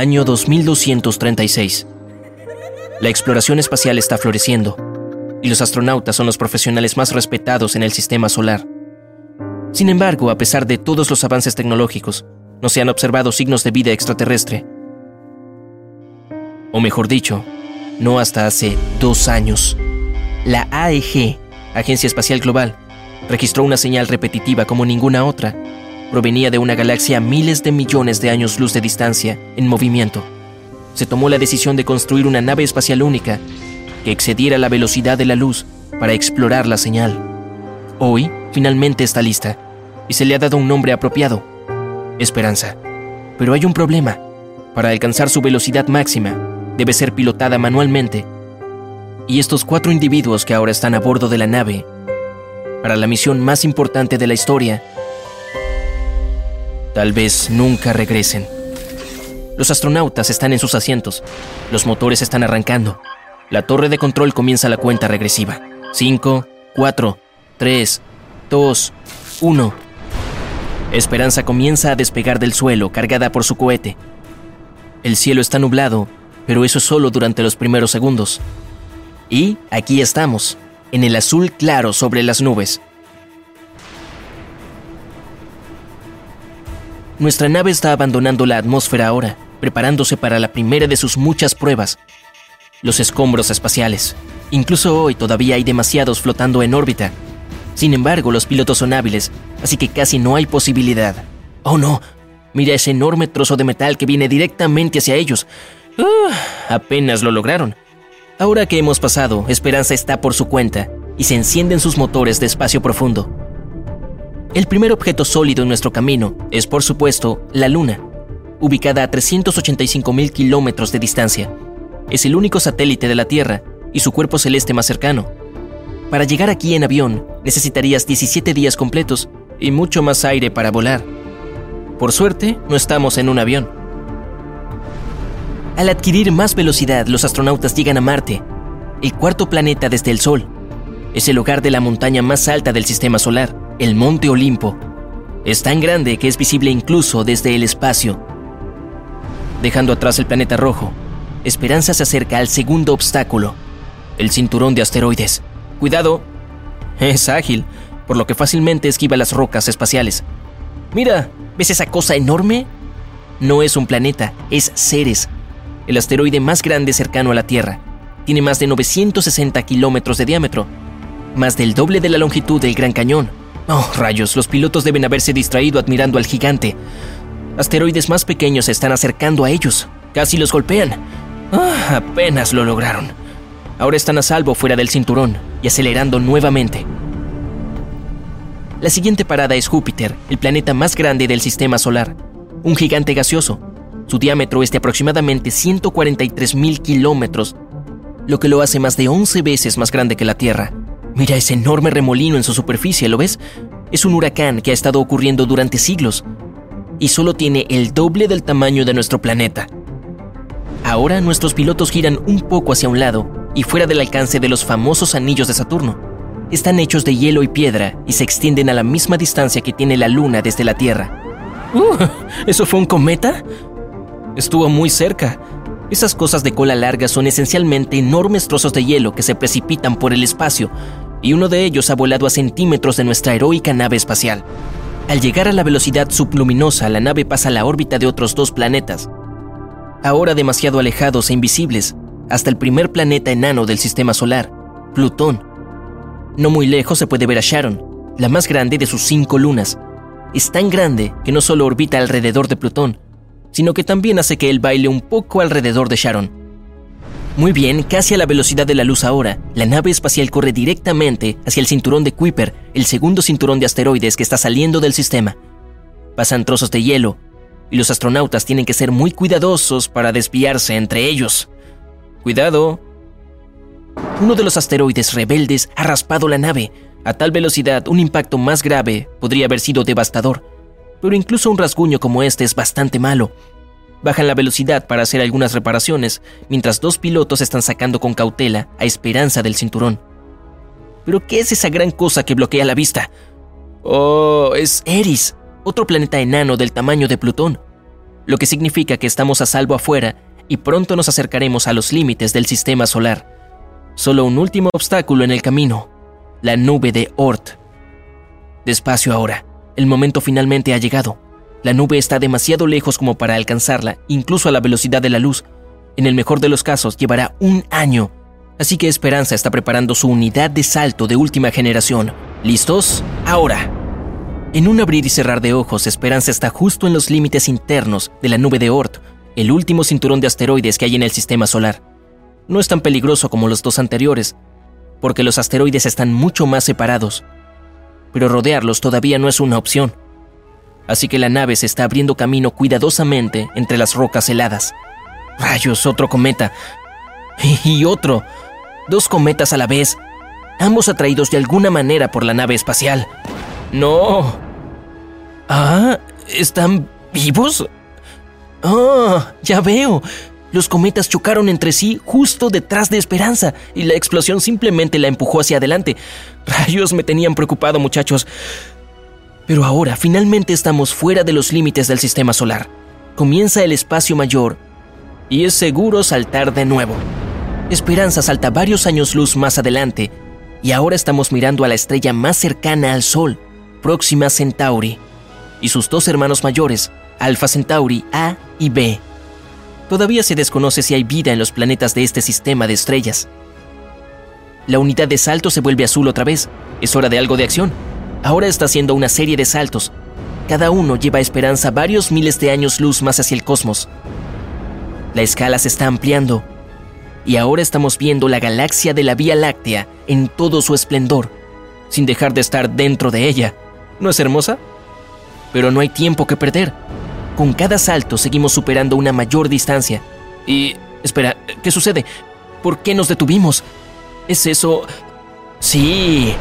Año 2236. La exploración espacial está floreciendo y los astronautas son los profesionales más respetados en el sistema solar. Sin embargo, a pesar de todos los avances tecnológicos, no se han observado signos de vida extraterrestre. O mejor dicho, no hasta hace dos años. La AEG, Agencia Espacial Global, registró una señal repetitiva como ninguna otra provenía de una galaxia a miles de millones de años luz de distancia, en movimiento. Se tomó la decisión de construir una nave espacial única que excediera la velocidad de la luz para explorar la señal. Hoy, finalmente está lista, y se le ha dado un nombre apropiado, Esperanza. Pero hay un problema. Para alcanzar su velocidad máxima, debe ser pilotada manualmente. Y estos cuatro individuos que ahora están a bordo de la nave, para la misión más importante de la historia, Tal vez nunca regresen. Los astronautas están en sus asientos. Los motores están arrancando. La torre de control comienza la cuenta regresiva. 5, 4, 3, 2, 1. Esperanza comienza a despegar del suelo, cargada por su cohete. El cielo está nublado, pero eso es solo durante los primeros segundos. Y aquí estamos, en el azul claro sobre las nubes. Nuestra nave está abandonando la atmósfera ahora, preparándose para la primera de sus muchas pruebas. Los escombros espaciales. Incluso hoy todavía hay demasiados flotando en órbita. Sin embargo, los pilotos son hábiles, así que casi no hay posibilidad. Oh no, mira ese enorme trozo de metal que viene directamente hacia ellos. Ah, apenas lo lograron. Ahora que hemos pasado, Esperanza está por su cuenta y se encienden sus motores de espacio profundo. El primer objeto sólido en nuestro camino es, por supuesto, la Luna, ubicada a 385.000 kilómetros de distancia. Es el único satélite de la Tierra y su cuerpo celeste más cercano. Para llegar aquí en avión necesitarías 17 días completos y mucho más aire para volar. Por suerte, no estamos en un avión. Al adquirir más velocidad, los astronautas llegan a Marte, el cuarto planeta desde el Sol. Es el hogar de la montaña más alta del sistema solar el Monte Olimpo. Es tan grande que es visible incluso desde el espacio. Dejando atrás el planeta rojo, Esperanza se acerca al segundo obstáculo, el cinturón de asteroides. Cuidado, es ágil, por lo que fácilmente esquiva las rocas espaciales. Mira, ¿ves esa cosa enorme? No es un planeta, es Ceres, el asteroide más grande cercano a la Tierra. Tiene más de 960 kilómetros de diámetro, más del doble de la longitud del Gran Cañón. Oh, rayos, los pilotos deben haberse distraído admirando al gigante. Asteroides más pequeños se están acercando a ellos. Casi los golpean. Ah, apenas lo lograron. Ahora están a salvo fuera del cinturón y acelerando nuevamente. La siguiente parada es Júpiter, el planeta más grande del sistema solar. Un gigante gaseoso. Su diámetro es de aproximadamente 143 mil kilómetros, lo que lo hace más de 11 veces más grande que la Tierra. Mira ese enorme remolino en su superficie, ¿lo ves? Es un huracán que ha estado ocurriendo durante siglos y solo tiene el doble del tamaño de nuestro planeta. Ahora nuestros pilotos giran un poco hacia un lado y fuera del alcance de los famosos anillos de Saturno. Están hechos de hielo y piedra y se extienden a la misma distancia que tiene la Luna desde la Tierra. Uh, ¿Eso fue un cometa? Estuvo muy cerca. Esas cosas de cola larga son esencialmente enormes trozos de hielo que se precipitan por el espacio, y uno de ellos ha volado a centímetros de nuestra heroica nave espacial. Al llegar a la velocidad subluminosa, la nave pasa la órbita de otros dos planetas, ahora demasiado alejados e invisibles, hasta el primer planeta enano del sistema solar, Plutón. No muy lejos se puede ver a Sharon, la más grande de sus cinco lunas. Es tan grande que no solo orbita alrededor de Plutón, sino que también hace que él baile un poco alrededor de Sharon. Muy bien, casi a la velocidad de la luz ahora, la nave espacial corre directamente hacia el cinturón de Kuiper, el segundo cinturón de asteroides que está saliendo del sistema. Pasan trozos de hielo, y los astronautas tienen que ser muy cuidadosos para desviarse entre ellos. Cuidado. Uno de los asteroides rebeldes ha raspado la nave. A tal velocidad, un impacto más grave podría haber sido devastador pero incluso un rasguño como este es bastante malo. Bajan la velocidad para hacer algunas reparaciones, mientras dos pilotos están sacando con cautela a esperanza del cinturón. ¿Pero qué es esa gran cosa que bloquea la vista? Oh, es Eris, otro planeta enano del tamaño de Plutón. lo que significa que estamos a salvo afuera y pronto nos acercaremos a los límites del sistema solar. Solo un último obstáculo en el camino, la nube de Oort. Despacio ahora, el momento finalmente ha llegado. La nube está demasiado lejos como para alcanzarla, incluso a la velocidad de la luz. En el mejor de los casos, llevará un año. Así que Esperanza está preparando su unidad de salto de última generación. ¿Listos? Ahora. En un abrir y cerrar de ojos, Esperanza está justo en los límites internos de la nube de Oort, el último cinturón de asteroides que hay en el sistema solar. No es tan peligroso como los dos anteriores, porque los asteroides están mucho más separados, pero rodearlos todavía no es una opción. Así que la nave se está abriendo camino cuidadosamente entre las rocas heladas. Rayos, otro cometa. Y otro. Dos cometas a la vez, ambos atraídos de alguna manera por la nave espacial. No. Ah, ¿están vivos? Ah, ya veo. Los cometas chocaron entre sí justo detrás de Esperanza y la explosión simplemente la empujó hacia adelante. Rayos me tenían preocupado, muchachos. Pero ahora finalmente estamos fuera de los límites del sistema solar. Comienza el espacio mayor y es seguro saltar de nuevo. Esperanza salta varios años luz más adelante y ahora estamos mirando a la estrella más cercana al Sol, Próxima Centauri, y sus dos hermanos mayores, Alpha Centauri A y B. Todavía se desconoce si hay vida en los planetas de este sistema de estrellas. La unidad de salto se vuelve azul otra vez. Es hora de algo de acción. Ahora está haciendo una serie de saltos. Cada uno lleva esperanza varios miles de años luz más hacia el cosmos. La escala se está ampliando. Y ahora estamos viendo la galaxia de la Vía Láctea en todo su esplendor, sin dejar de estar dentro de ella. ¿No es hermosa? Pero no hay tiempo que perder. Con cada salto seguimos superando una mayor distancia. Y... Espera, ¿qué sucede? ¿Por qué nos detuvimos? ¿Es eso? Sí.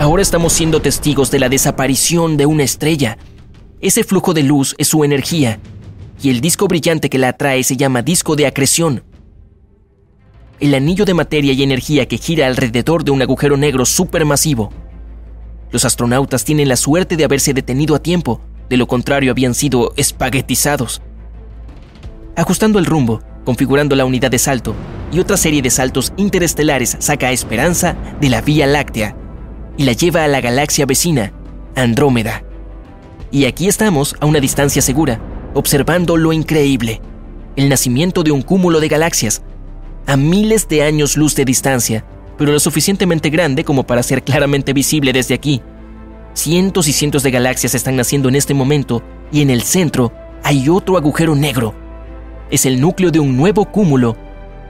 Ahora estamos siendo testigos de la desaparición de una estrella. Ese flujo de luz es su energía, y el disco brillante que la atrae se llama disco de acreción. El anillo de materia y energía que gira alrededor de un agujero negro supermasivo. Los astronautas tienen la suerte de haberse detenido a tiempo, de lo contrario habían sido espaguetizados. Ajustando el rumbo, configurando la unidad de salto y otra serie de saltos interestelares saca a Esperanza de la Vía Láctea y la lleva a la galaxia vecina, Andrómeda. Y aquí estamos, a una distancia segura, observando lo increíble, el nacimiento de un cúmulo de galaxias, a miles de años luz de distancia, pero lo suficientemente grande como para ser claramente visible desde aquí, Cientos y cientos de galaxias están naciendo en este momento y en el centro hay otro agujero negro. Es el núcleo de un nuevo cúmulo,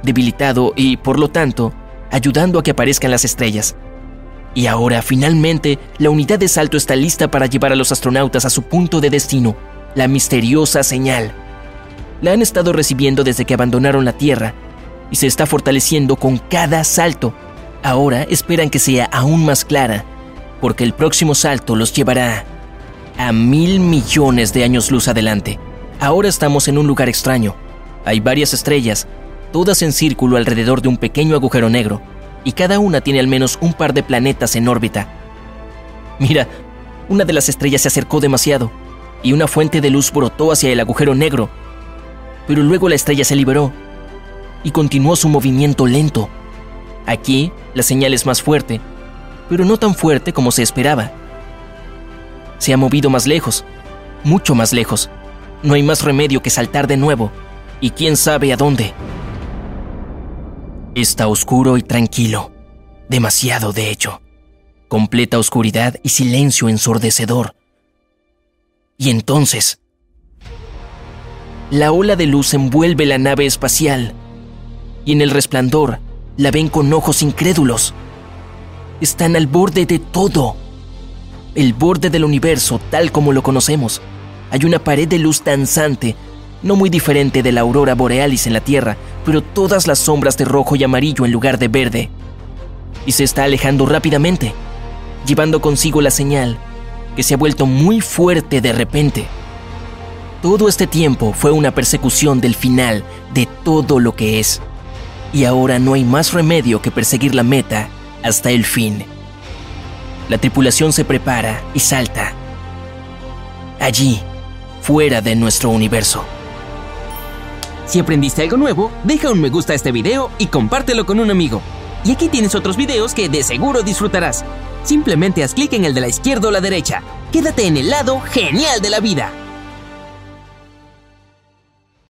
debilitado y, por lo tanto, ayudando a que aparezcan las estrellas. Y ahora, finalmente, la unidad de salto está lista para llevar a los astronautas a su punto de destino, la misteriosa señal. La han estado recibiendo desde que abandonaron la Tierra y se está fortaleciendo con cada salto. Ahora esperan que sea aún más clara porque el próximo salto los llevará a mil millones de años luz adelante. Ahora estamos en un lugar extraño. Hay varias estrellas, todas en círculo alrededor de un pequeño agujero negro, y cada una tiene al menos un par de planetas en órbita. Mira, una de las estrellas se acercó demasiado, y una fuente de luz brotó hacia el agujero negro, pero luego la estrella se liberó y continuó su movimiento lento. Aquí, la señal es más fuerte, pero no tan fuerte como se esperaba. Se ha movido más lejos, mucho más lejos. No hay más remedio que saltar de nuevo, y quién sabe a dónde. Está oscuro y tranquilo, demasiado de hecho. Completa oscuridad y silencio ensordecedor. Y entonces, la ola de luz envuelve la nave espacial, y en el resplandor la ven con ojos incrédulos están al borde de todo. El borde del universo tal como lo conocemos. Hay una pared de luz danzante, no muy diferente de la aurora borealis en la Tierra, pero todas las sombras de rojo y amarillo en lugar de verde. Y se está alejando rápidamente, llevando consigo la señal, que se ha vuelto muy fuerte de repente. Todo este tiempo fue una persecución del final de todo lo que es. Y ahora no hay más remedio que perseguir la meta hasta el fin. La tripulación se prepara y salta. Allí, fuera de nuestro universo. Si aprendiste algo nuevo, deja un me gusta a este video y compártelo con un amigo. Y aquí tienes otros videos que de seguro disfrutarás. Simplemente haz clic en el de la izquierda o la derecha. Quédate en el lado genial de la vida.